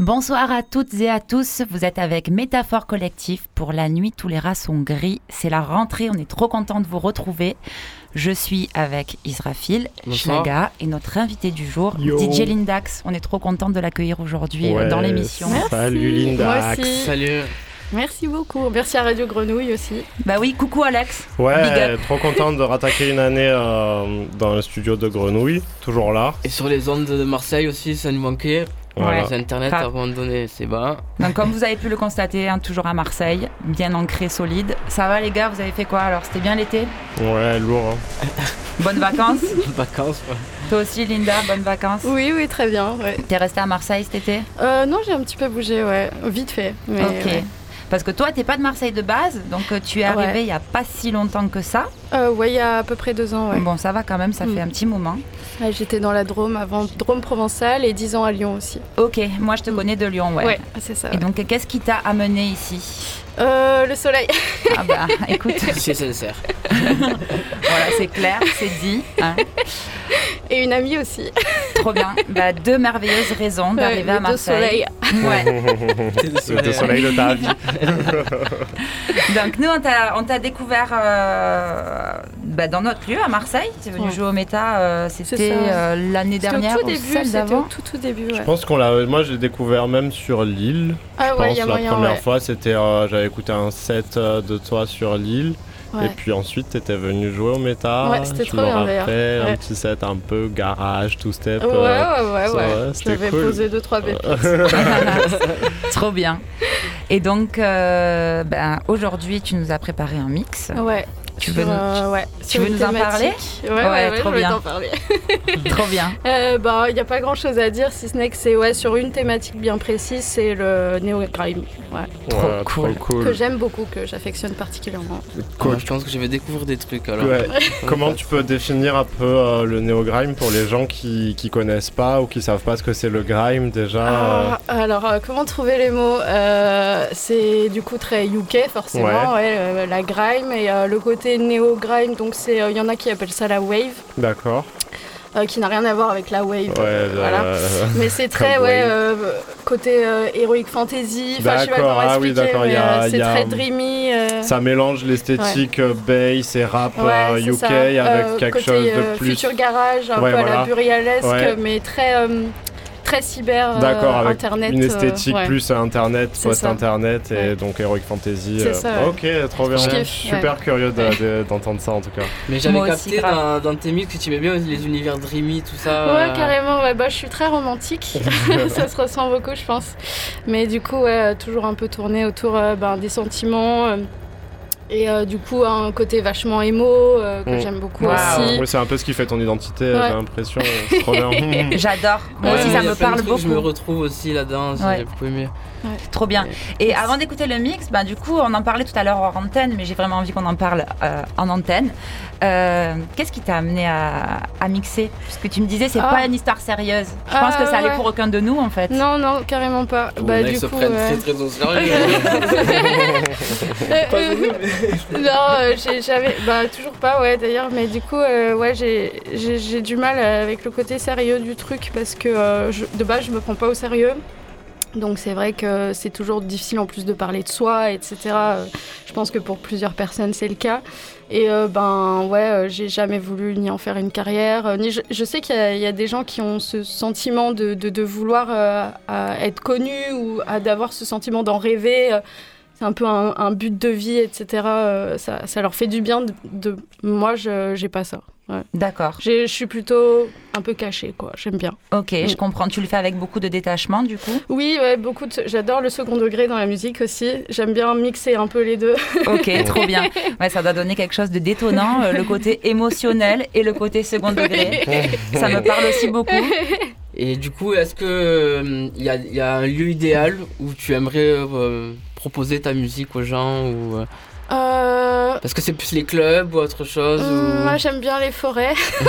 Bonsoir à toutes et à tous, vous êtes avec Métaphore Collectif pour la nuit tous les rats sont gris. C'est la rentrée, on est trop content de vous retrouver. Je suis avec Israfil, Schlaga et notre invité du jour, DJ Lindax. On est trop content de l'accueillir aujourd'hui euh, dans l'émission. Salut Lindax. Salut. Merci beaucoup. Merci à Radio Grenouille aussi. Bah oui, coucou Alex. Ouais, trop content de rattaquer une année euh, dans le studio de Grenouille, toujours là. Et sur les ondes de Marseille aussi, ça nous manquait. Voilà. Internet, à un moment donné, c'est bas. Donc, comme vous avez pu le constater, hein, toujours à Marseille, bien ancré, solide. Ça va, les gars Vous avez fait quoi alors? C'était bien l'été? Ouais, lourd. Hein. Bonnes vacances? Bonnes vacances, ouais. Toi aussi, Linda, bonnes vacances? Oui, oui, très bien. Ouais. T'es restée à Marseille cet été? Euh, Non, j'ai un petit peu bougé, ouais. Vite fait. ok. Parce que toi, t'es pas de Marseille de base, donc euh, tu es arrivé il y a pas si longtemps que ça. Euh, ouais, il y a à peu près deux ans, ouais. Bon, ça va quand même, ça fait mm. un petit moment. J'étais dans la Drôme avant, Drôme provençale et dix ans à Lyon aussi. Ok, moi je te connais de Lyon, ouais. Ouais, c'est ça. Et donc, qu'est-ce qui t'a amené ici? Euh, le soleil. Ah bah écoute. C'est sincère. voilà, c'est clair, c'est dit. Hein. Et une amie aussi. Trop bien. Bah, deux merveilleuses raisons d'arriver à Marseille. Ouais. le deux soleil de ta vie. Donc nous, on t'a découvert euh, bah, dans notre lieu à Marseille. Tu es venu jouer au méta. Euh, c'était euh, l'année dernière au tout début, d'avant. Tout, tout début. Je pense qu'on l'a. Moi, j'ai découvert même sur l'île. Ah je ouais, pense, y a la moyen, première fois, c'était j'avais écouté un set de toi sur l'île. Et puis ensuite, tu étais venu jouer au méta. Ouais, c'était trop bien ouais. Un petit set un peu garage, two step. Ouais, ouais, ouais. ouais. J'avais cool. posé deux, trois pépites. trop bien. Et donc, euh, ben, aujourd'hui, tu nous as préparé un mix. Ouais. Tu veux, nous, euh, ouais, tu veux nous en parler Ouais, ouais, trop, bien. en parler. trop bien. Euh, bah, il n'y a pas grand chose à dire si ce n'est que c'est ouais, sur une thématique bien précise, c'est le néo-grime. Ouais. Trop, cool. trop, cool. Que j'aime beaucoup, que j'affectionne particulièrement. Cool. je pense que je vais découvrir des trucs alors. Comment tu peux définir un peu euh, le néo-grime pour les gens qui ne connaissent pas ou qui savent pas ce que c'est le grime déjà ah, Alors, euh, comment trouver les mots? C'est du coup très UK forcément, ouais. la grime et le côté néo-grime, donc il euh, y en a qui appellent ça la wave. D'accord. Euh, qui n'a rien à voir avec la wave. voilà. Mais c'est très ouais, euh, côté heroic fantasy. Comment ah, oui, c'est très dreamy. Ça mélange l'esthétique bass et rap UK avec quelque chose de plus. Future garage, un peu à la burrialesque, mais très très cyber euh, D'accord, avec internet. Une esthétique euh, plus internet, post-internet et donc Heroic Fantasy. Ça. Ok, trop bien. Je suis super curieux d'entendre ça en tout cas. Mais j'avais capté dans, dans, tes mix que tu aimais bien les univers dreamy, tout ça. Ouais, carrément. Ouais, bah, je suis très romantique. ça se ressent beaucoup, je pense. Mais du coup, ouais, toujours un peu tourné autour euh, ben, des sentiments et euh, du coup, un côté vachement émo euh, que mm. j'aime beaucoup aussi. c'est un peu ce qui fait ton identité, j'ai l'impression. trop bien. J'adore. Moi aussi, ça me parle beaucoup. Je me retrouve aussi là-dedans, j'ai beaucoup aimé. Trop bien. Et avant d'écouter le mix, bah, du coup, on en parlait tout à l'heure en antenne, mais j'ai vraiment envie qu'on en parle euh, en antenne. Qu'est-ce qui t'a amené à, mixer? Parce que tu me disais, c'est ah. pas une histoire sérieuse. Je pense que ça allait pour aucun de nous, en fait. Non, non, carrément pas. bah, du se coup, prennent très très au sérieux. non, euh, j'avais. Bah, toujours pas, ouais, d'ailleurs. Mais du coup, euh, ouais, j'ai du mal avec le côté sérieux du truc parce que euh, de base, je me prends pas au sérieux. Donc c'est vrai que c'est toujours difficile en plus de parler de soi, etc. Je pense que pour plusieurs personnes c'est le cas. Et ben ouais, j'ai jamais voulu ni en faire une carrière, ni je, sais qu'il y, a des gens qui ont ce sentiment de, vouloir être connus ou d'avoir ce sentiment d'en rêver c'est un peu un, but de vie, etc. Euh, ça, ça, leur fait du bien. De, Moi, je j'ai pas ça. D'accord. Je suis plutôt un peu cachée, quoi. J'aime bien. Ok, je mm. comprends. Tu le fais avec beaucoup de détachement, du coup? Oui, ouais, beaucoup. De... J'adore le second degré dans la musique aussi. J'aime bien mixer un peu les deux. Ok, trop bien. Ouais, ça doit donner quelque chose de détonnant, euh, le côté émotionnel et le côté second degré. ça me parle aussi beaucoup. Et du coup, est-ce que il y, a un lieu idéal où tu aimerais proposer ta musique aux gens ou euh, Euh, Parce que c'est plus les clubs ou autre chose mm, Moi, j'aime bien les forêts.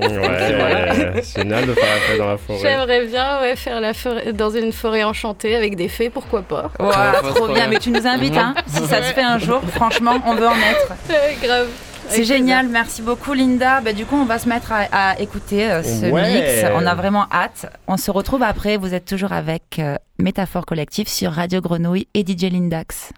ouais, c'est génial de faire la fête dans la forêt. J'aimerais bien ouais, faire la forêt dans une forêt enchantée avec des fées, pourquoi pas. Ouais, trop bien, mais tu nous invites, hein, si ça se fait un jour, franchement, on veut en être. grave. C'est génial, merci beaucoup Linda. Bah, du coup, on va se mettre à, écouter euh, ce mix. On a vraiment hâte. On se retrouve après. Vous êtes toujours avec euh, Métaphore Collective sur Radio Grenouille et DJ Lindax.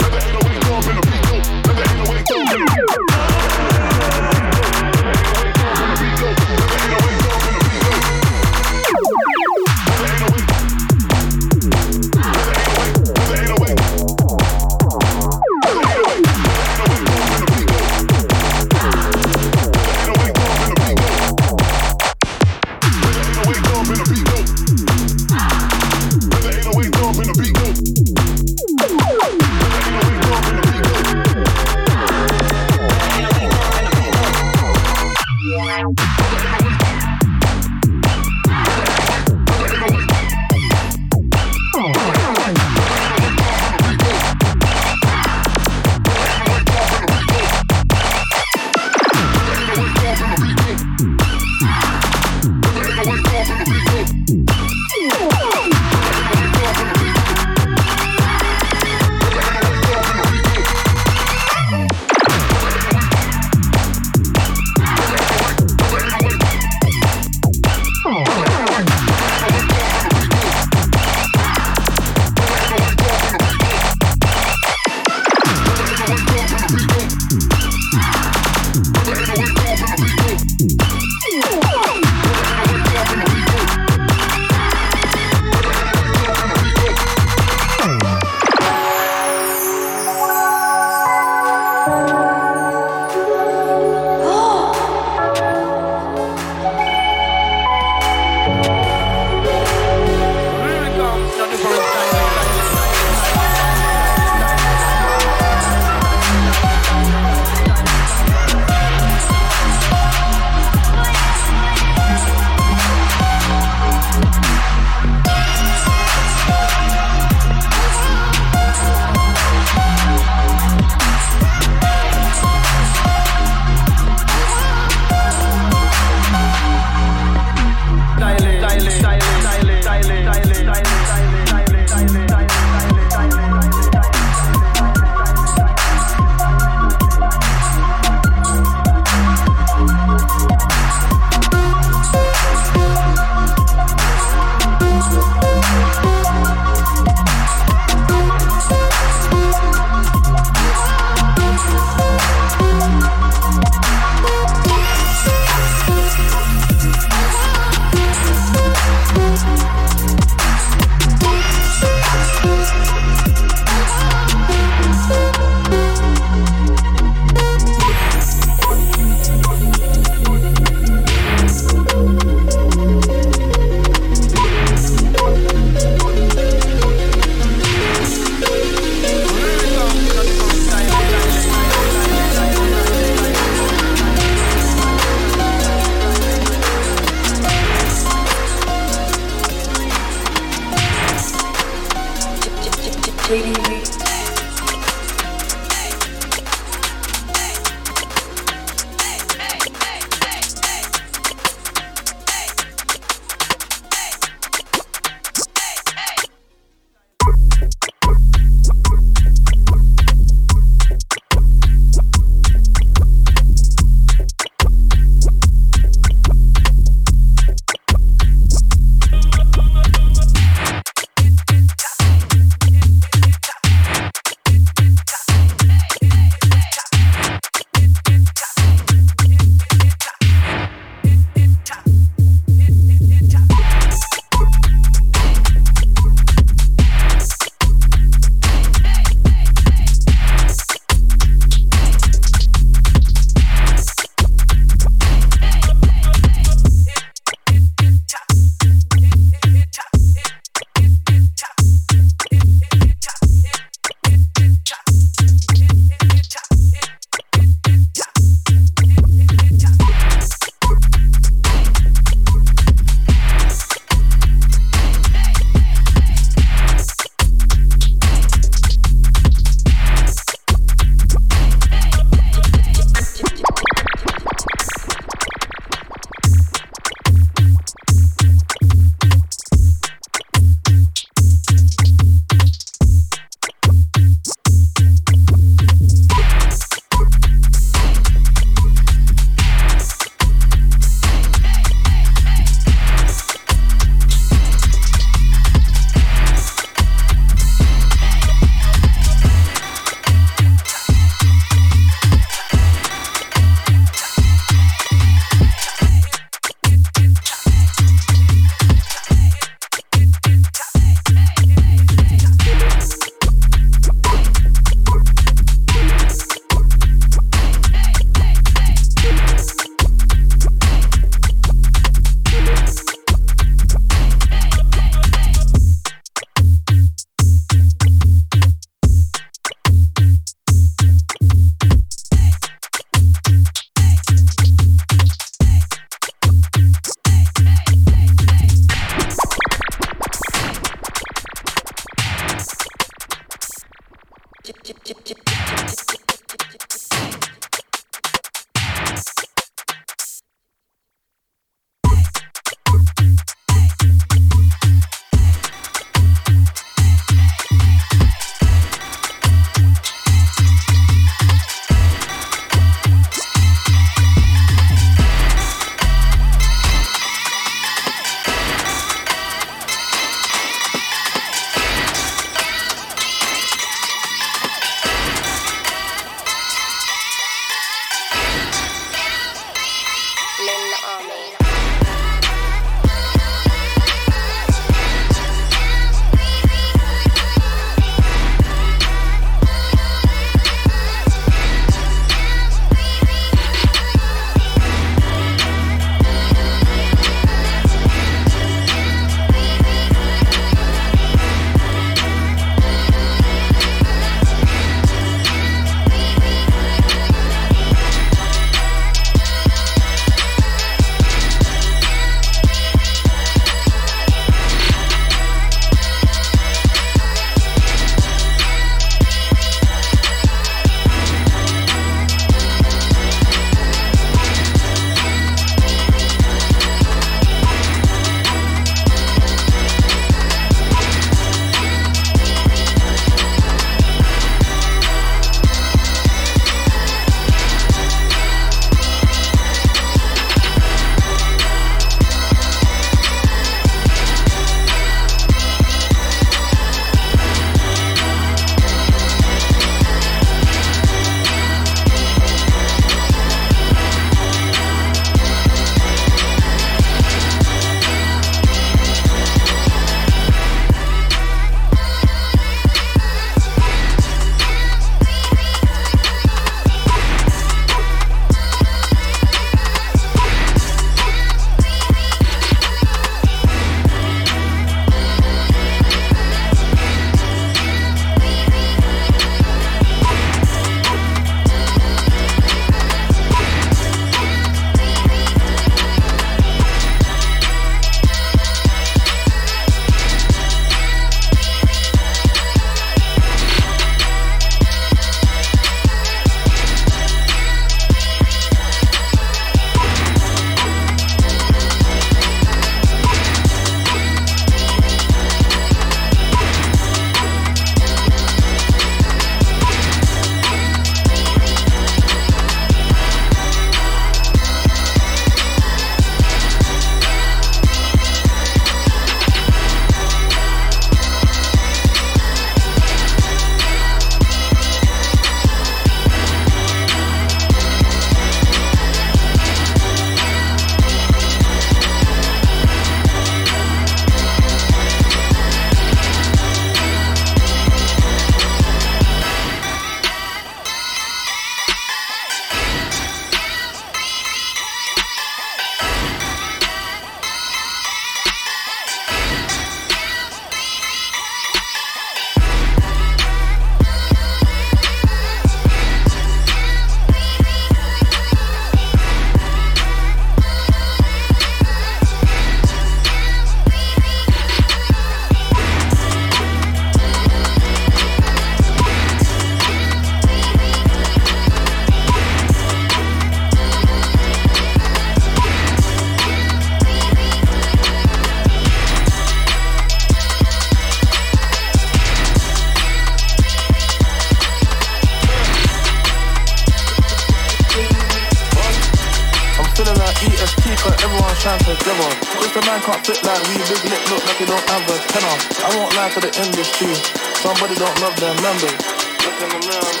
Their members. The and.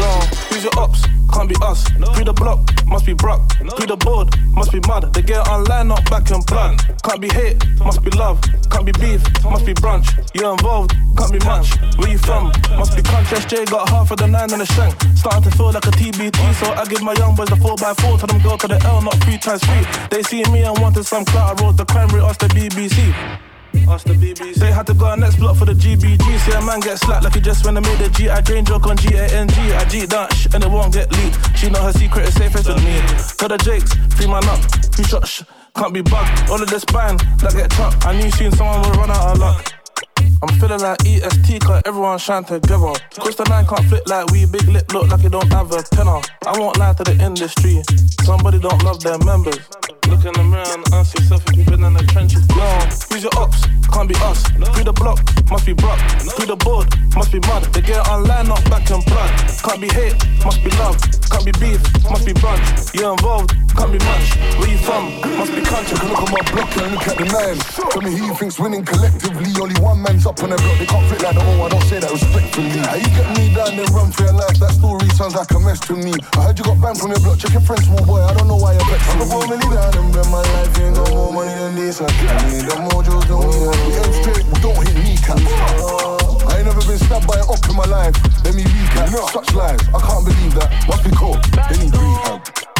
Yo, who's your ops? Can't be us. Pre the block, must be Brock. Pre the board, must be mud. They get online, not back in blood. Can't be hate, must be love. Can't be beef, must be brunch. You're involved, can't be much. Where you from? Must be crunch. SJ got half of the nine in the shank. Starting to feel like a TBT, so I give my young boys the 4x4. Tell them go to the L, not three times three. They see me and wanted some clout. I wrote the crime rate, the BBC. Ask the BBC. They had to go on next block for the GBG. See a man get slapped like he just when I made the G. I Jane joke on G A N G. I G Dutch and it won't get leaked. She know her secret is safest with me. Tell the Jakes, free man up, free shot, sh- can't be bugged. All of this band that get chopped. I knew soon someone would run out of luck. I'm feeling like EST, cause everyone shine together. Cause the nine can't flip like we, big lip look like you don't have a tenor. I won't lie to the industry, somebody don't love their members. Look in the mirror and ask yourself if you've been in the trenches. No, who's your ops? Can't be us. Through the block, must be Brock. Through the board, must be mud. They get online, not back and blood. Can't be hate, must be love. Can't be beef, must be brunch. You're involved, can't be much. Where you from? Must be country. Look at my block and look at the nine. Tell me who you think's winning collectively. Only one man's up on the block. They can't fit like the I don't say that respectfully. How you get me down then run for your life? That story sounds like a mess to me. I heard you got banned from your block. Check your friends, small boy. I don't know why you're vexing me. I'm really down my life ain't no more money than this. I need mojos, don't need We aim straight, we don't hit kneecaps. Uh, I ain't never been stabbed by an op in my life. Let me recap. Such lies, I can't believe that. Must be cool. They need rehab.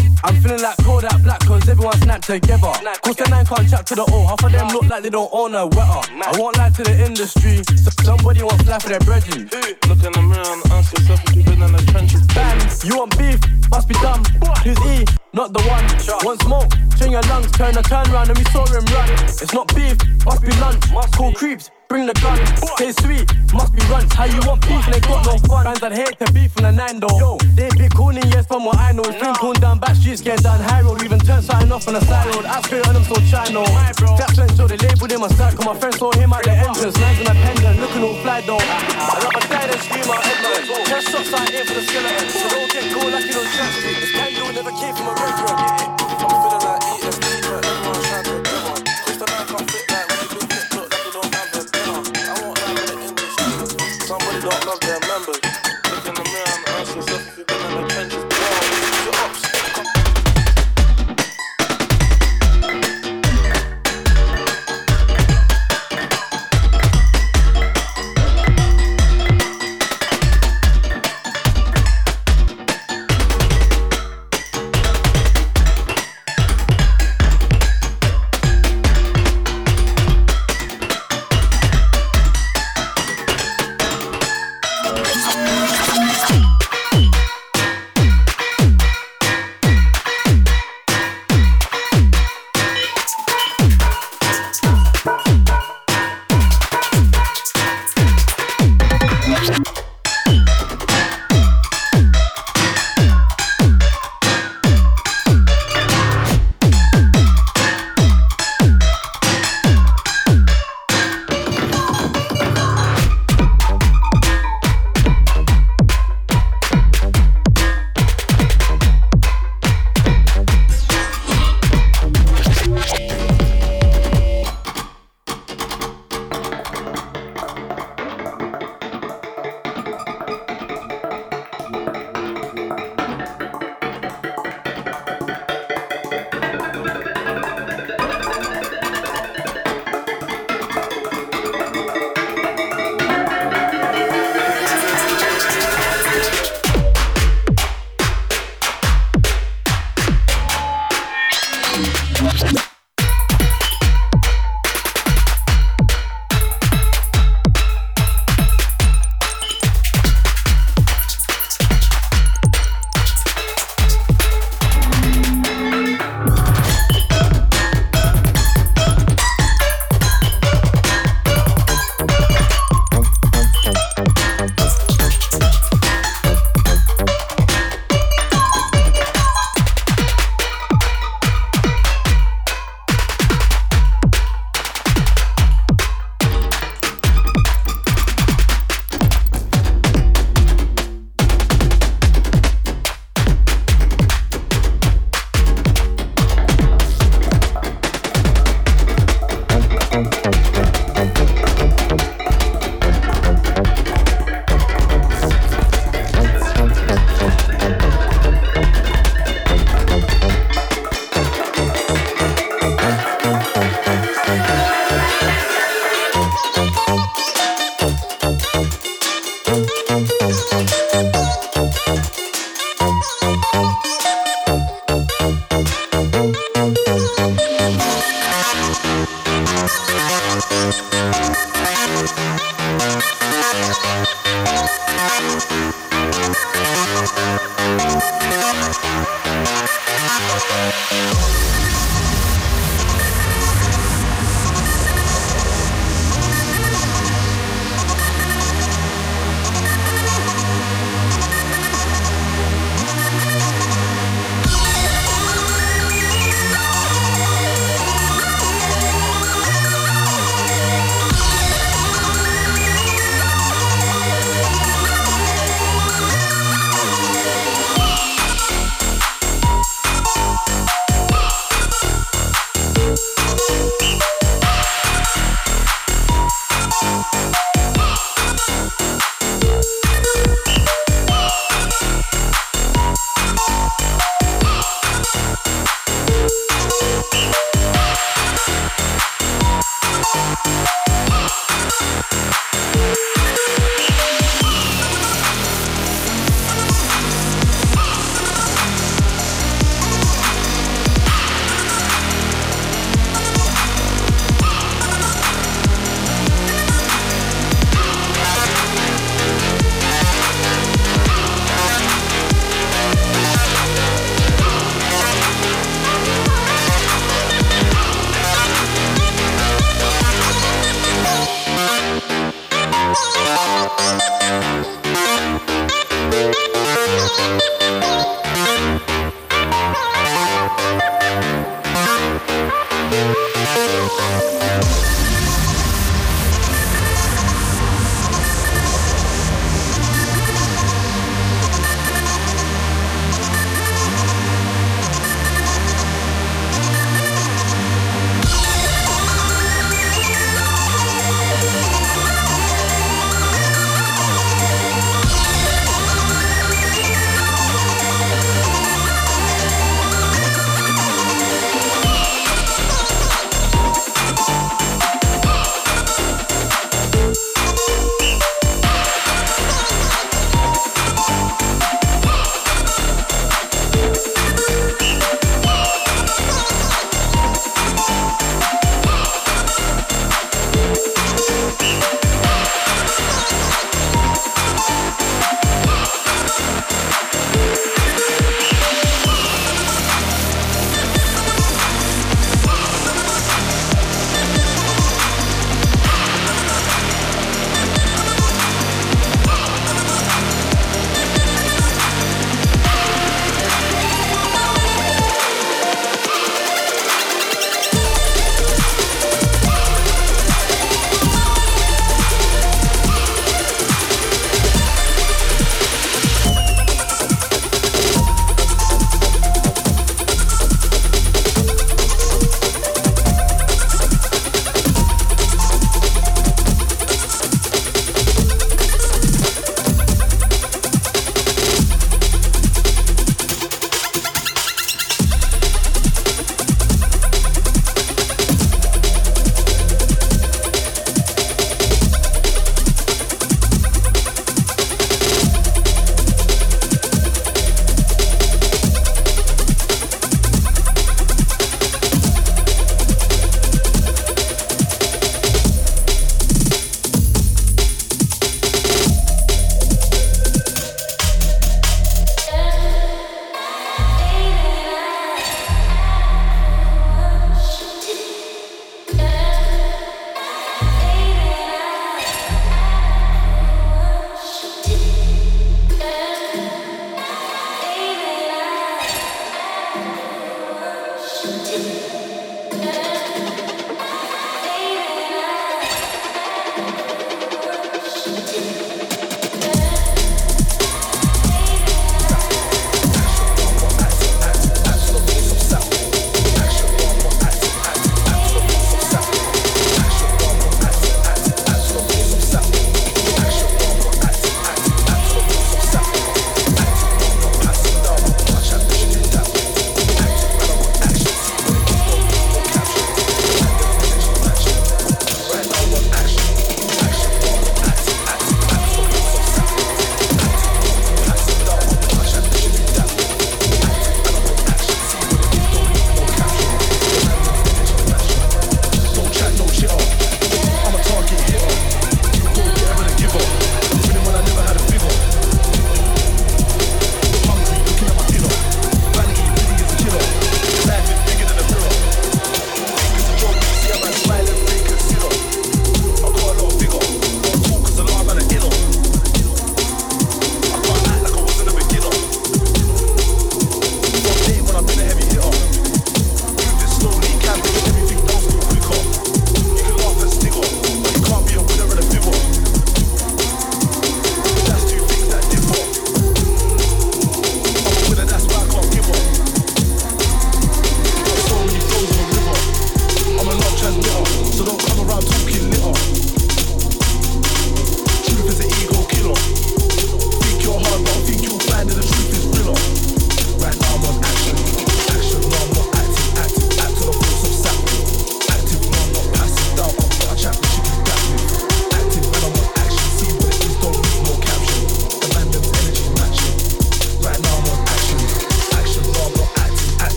Feeling like Kodak Black cause everyone snapped together. Cause the nine can't chat to the all, Half of them look like they don't own a wetter. I won't lie to the industry. So somebody wants life for their brethren. Look in the mirror and ask yourself if you've been in the trenches. Bang, you want beef? Must be dumb. Who's E? Not the one. Want smoke? Train your lungs. Turn a turn round and we saw him run. It's not beef. Must be lunch. Call creeps. Bring the gun, stay sweet, must be runts. How you want beef and they got no fun? Fans that hate to beef from the nine though. Yo, they be cooning, yes, from what I know. It's been down back streets, get down high road. Even turn something off on the side road. I spirit on them so chino. Jackson, so they labeled him a side. Cause my friends saw him at the entrance. Nines on a pendant, looking all fly though. I rather die than scream out headline. Just shots out here for the skeleton. So don't get cool like you don't trust me. This can never came from a restaurant. I'm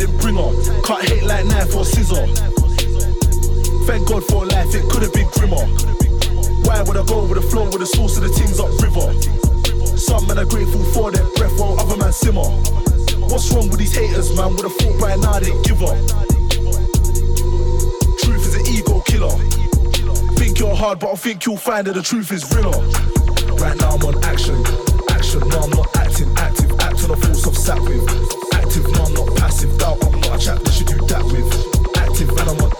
And bringer, cut hate like knife or scissor. Thank God for life, it could have been grimmer. Why would I go with the flow with the source of the things up river? Some men are grateful for their breath while other men simmer. What's wrong with these haters, man? Would have thought by now they give up. Truth is an ego killer. Think you're hard, but I think you'll find that the truth is realer. Right now I'm on action, action. No, I'm not acting, active. Act on the force of sat with. Active, I'm not passive. Doubt I'm not a chap that should do that with. Active, and I'm on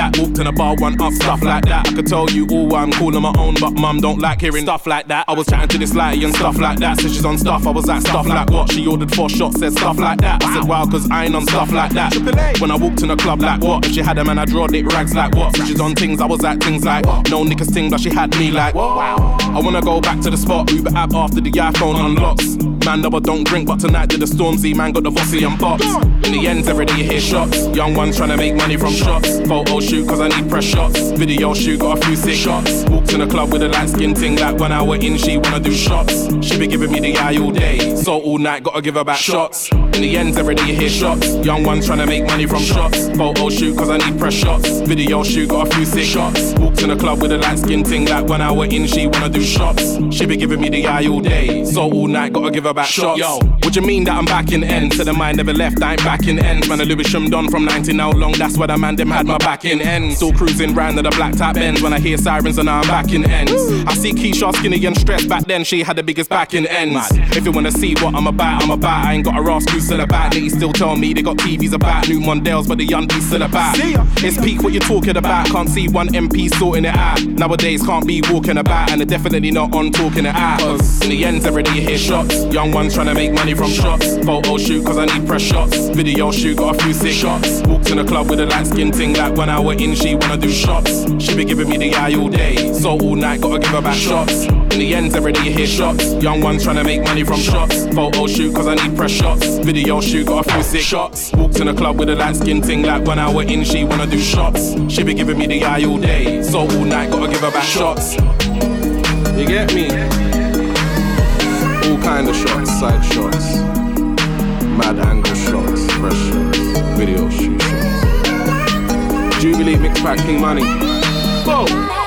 that. Walked in a bar, one up, stuff like that. I could tell you all I'm cool on my own, but mum don't like hearing stuff like that. I was chatting to this lady and stuff like that. So she's on stuff, I was at stuff like what? She ordered four shots, said stuff like that. I said, wow, cause I ain't on stuff like that. When I walked in a club like what? If she had a man, I drawed it rags like what? So she's on things, I was at things like no niggas thing, but she had me like wow. I wanna go back to the spot, Uber app after the iPhone unlocks. Man, never don't drink, but tonight did the Stormzy, man got the Vossi and box. In the ends, every day you hear shots. Young ones trying to make money from shots. Photo shoot, cause I need press shots. Video shoot, got a few sick shots. Walked in the club with a light skin ting, like one hour in, she wanna do shots. She be giving me the eye all day, so all night, gotta give her back shots. In the ends, every day you hear shots. Young ones trying to make money from shots. Photo shoot, cause I need press shots. Video shoot, got a few sick shots. Walked in the club with a light skin ting, like one hour in, she wanna do shots. She be giving me the eye all day, so all night, gotta give her back shots. Yo, what you mean that I'm back in end? Said the mind never left, I ain't back in end. Man, a Lewisham done from 19 how long, that's why the man them had my back in end. Still cruising round to the black tap ends when I hear sirens and I'm back in ends. I see Keisha skinny and stressed back then, she had the biggest back in ends. If you wanna see what I'm about, I'm about. I ain't got a ask who's still about. They still tell me they got TVs about new Mondales, but the young be still about. It's peak what you're talking about. Can't see one MP sorting it out. Nowadays can't be walking about, and they're definitely not on talking it out. Cause in the ends, every day you hear shots. Young ones trying to make money from shots. Photo shoot, cause I need press shots. Video shoot, got a few sick shots. Walked in the club with a light skin ting, like when I went in, she wanna do shots. She be giving me the eye all day, so all night, gotta give her back shots. In the ends, every day you hear shots. Young ones trying to make money from shots. Photo shoot, cause I need press shots. Video shoot, got a few sick shots. Walked in the club with a light skin ting, like when I went in, she wanna do shots. She be giving me the eye all day, so all night, gotta give her back shots. You get me? All kind of shots, side shots, mad angle shots, fresh shots, video shoot shots. Jubilee mix pack King Money. Whoa.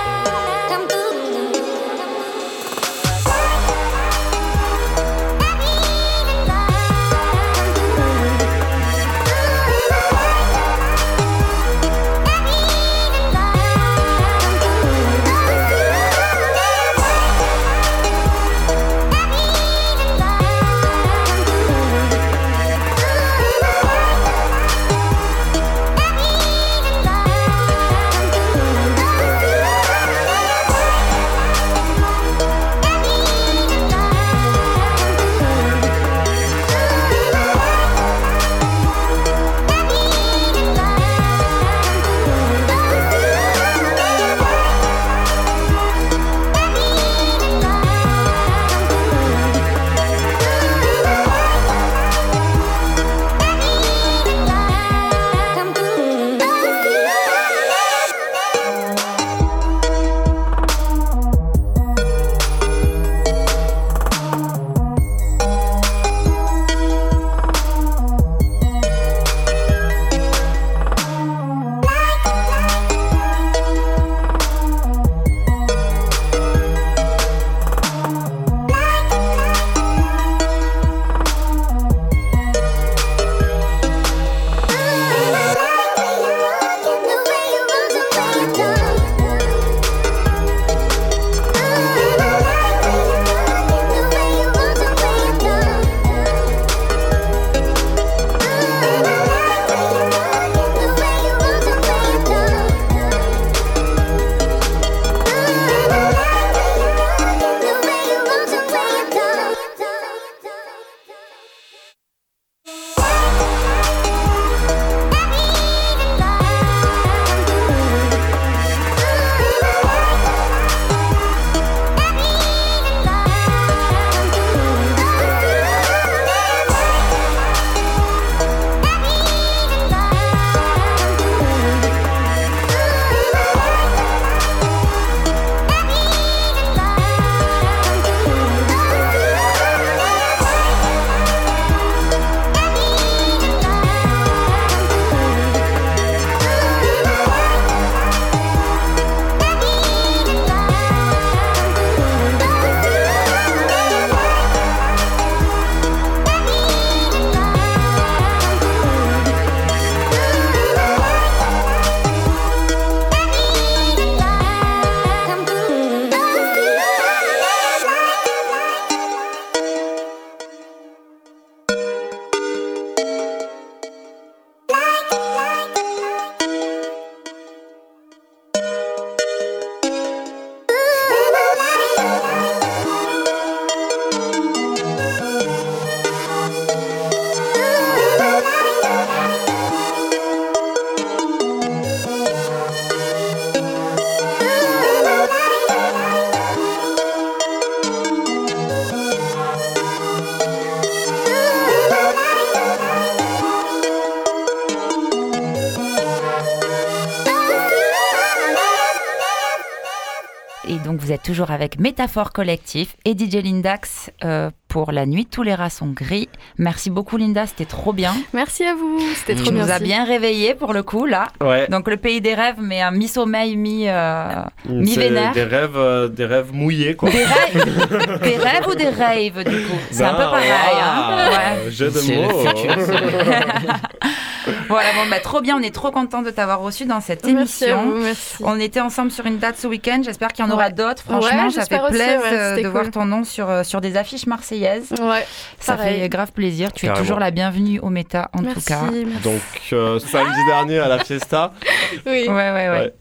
Toujours avec Métaphore Collectif et DJ Lindax euh, pour la nuit. Tous les rats sont gris. Merci beaucoup, Linda. C'était trop bien. Merci à vous. C'était trop tu bien. nous as bien réveillé pour le coup, là. Ouais. Donc, le pays des rêves, mais un mi-sommeil, mi, euh, mi C'est vénère. Des rêves, euh, des rêves mouillés, quoi. Des rêves, des rêves ou des rêves, du coup? C'est un peu Ben, pareil. hein. Ouais. Jeu de mots. ça. Voilà, bon, bah, trop bien. On est trop content de t'avoir reçu dans cette Merci émission. vous. Merci. On était ensemble sur une date ce week-end. J'espère qu'il y en aura Ouais. d'autres. Franchement, Ouais, ça fait plaisir ouais, de voir ton nom sur, euh, sur des affiches marseillaises. Ouais. Ça Pareil. fait grave plaisir. Tu es toujours la bienvenue au méta, en Merci. tout cas. merci. Donc, euh, samedi dernier à la fiesta. Oui. Ouais, ouais, ouais. Ouais.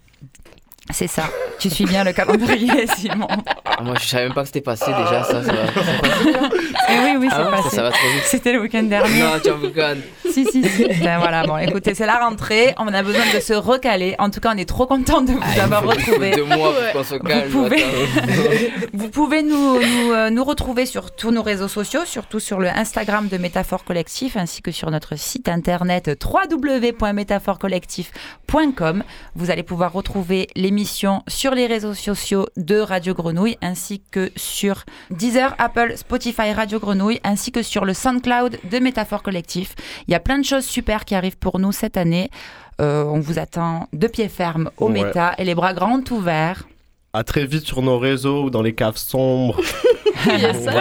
C'est ça. tu suis bien le calendrier, Simon. Ah, moi, je savais même pas que c'était passé déjà, ça. ça va. Et oui, oui, c'est Ah, ça, passé. ça va trop vite. C'était le week-end dernier. Non, tu en boucanes. Si, si, si. Ben voilà, bon, écoutez, c'est la rentrée. On a besoin de se recaler. En tout cas, on est trop content de vous Ah, avoir retrouvé. Deux mois Ouais. pour qu'on se calme. pouvez-. Vous pouvez nous, nous, euh, nous retrouver sur tous nos réseaux sociaux, surtout sur le Instagram de Métaphore Collectif, ainsi que sur notre site internet www.métaphorecollectif.com. Vous allez pouvoir retrouver l'émission sur les réseaux sociaux de Radio Grenouille, ainsi que sur Deezer, Apple, Spotify, Radio Grenouille, ainsi que sur le SoundCloud de Métaphore Collectif. Il y a plein de choses super qui arrivent pour nous cette année. Euh, on vous attend de pied ferme au Ouais. méta et les bras grands ouverts. À très vite sur nos réseaux ou dans les caves sombres. Yes, ça.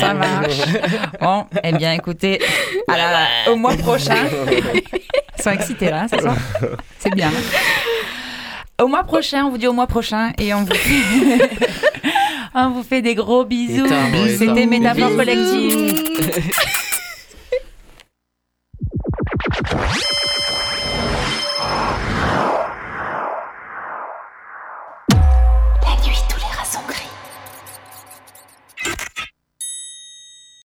Ça marche. Bon, eh bien, écoutez, à la- au mois prochain. Ils sont excités là, ce soir. C'est bien. Au mois prochain, on vous dit au mois prochain et on vous fait, on vous fait des gros bisous. C'était. Métaphore. Collective.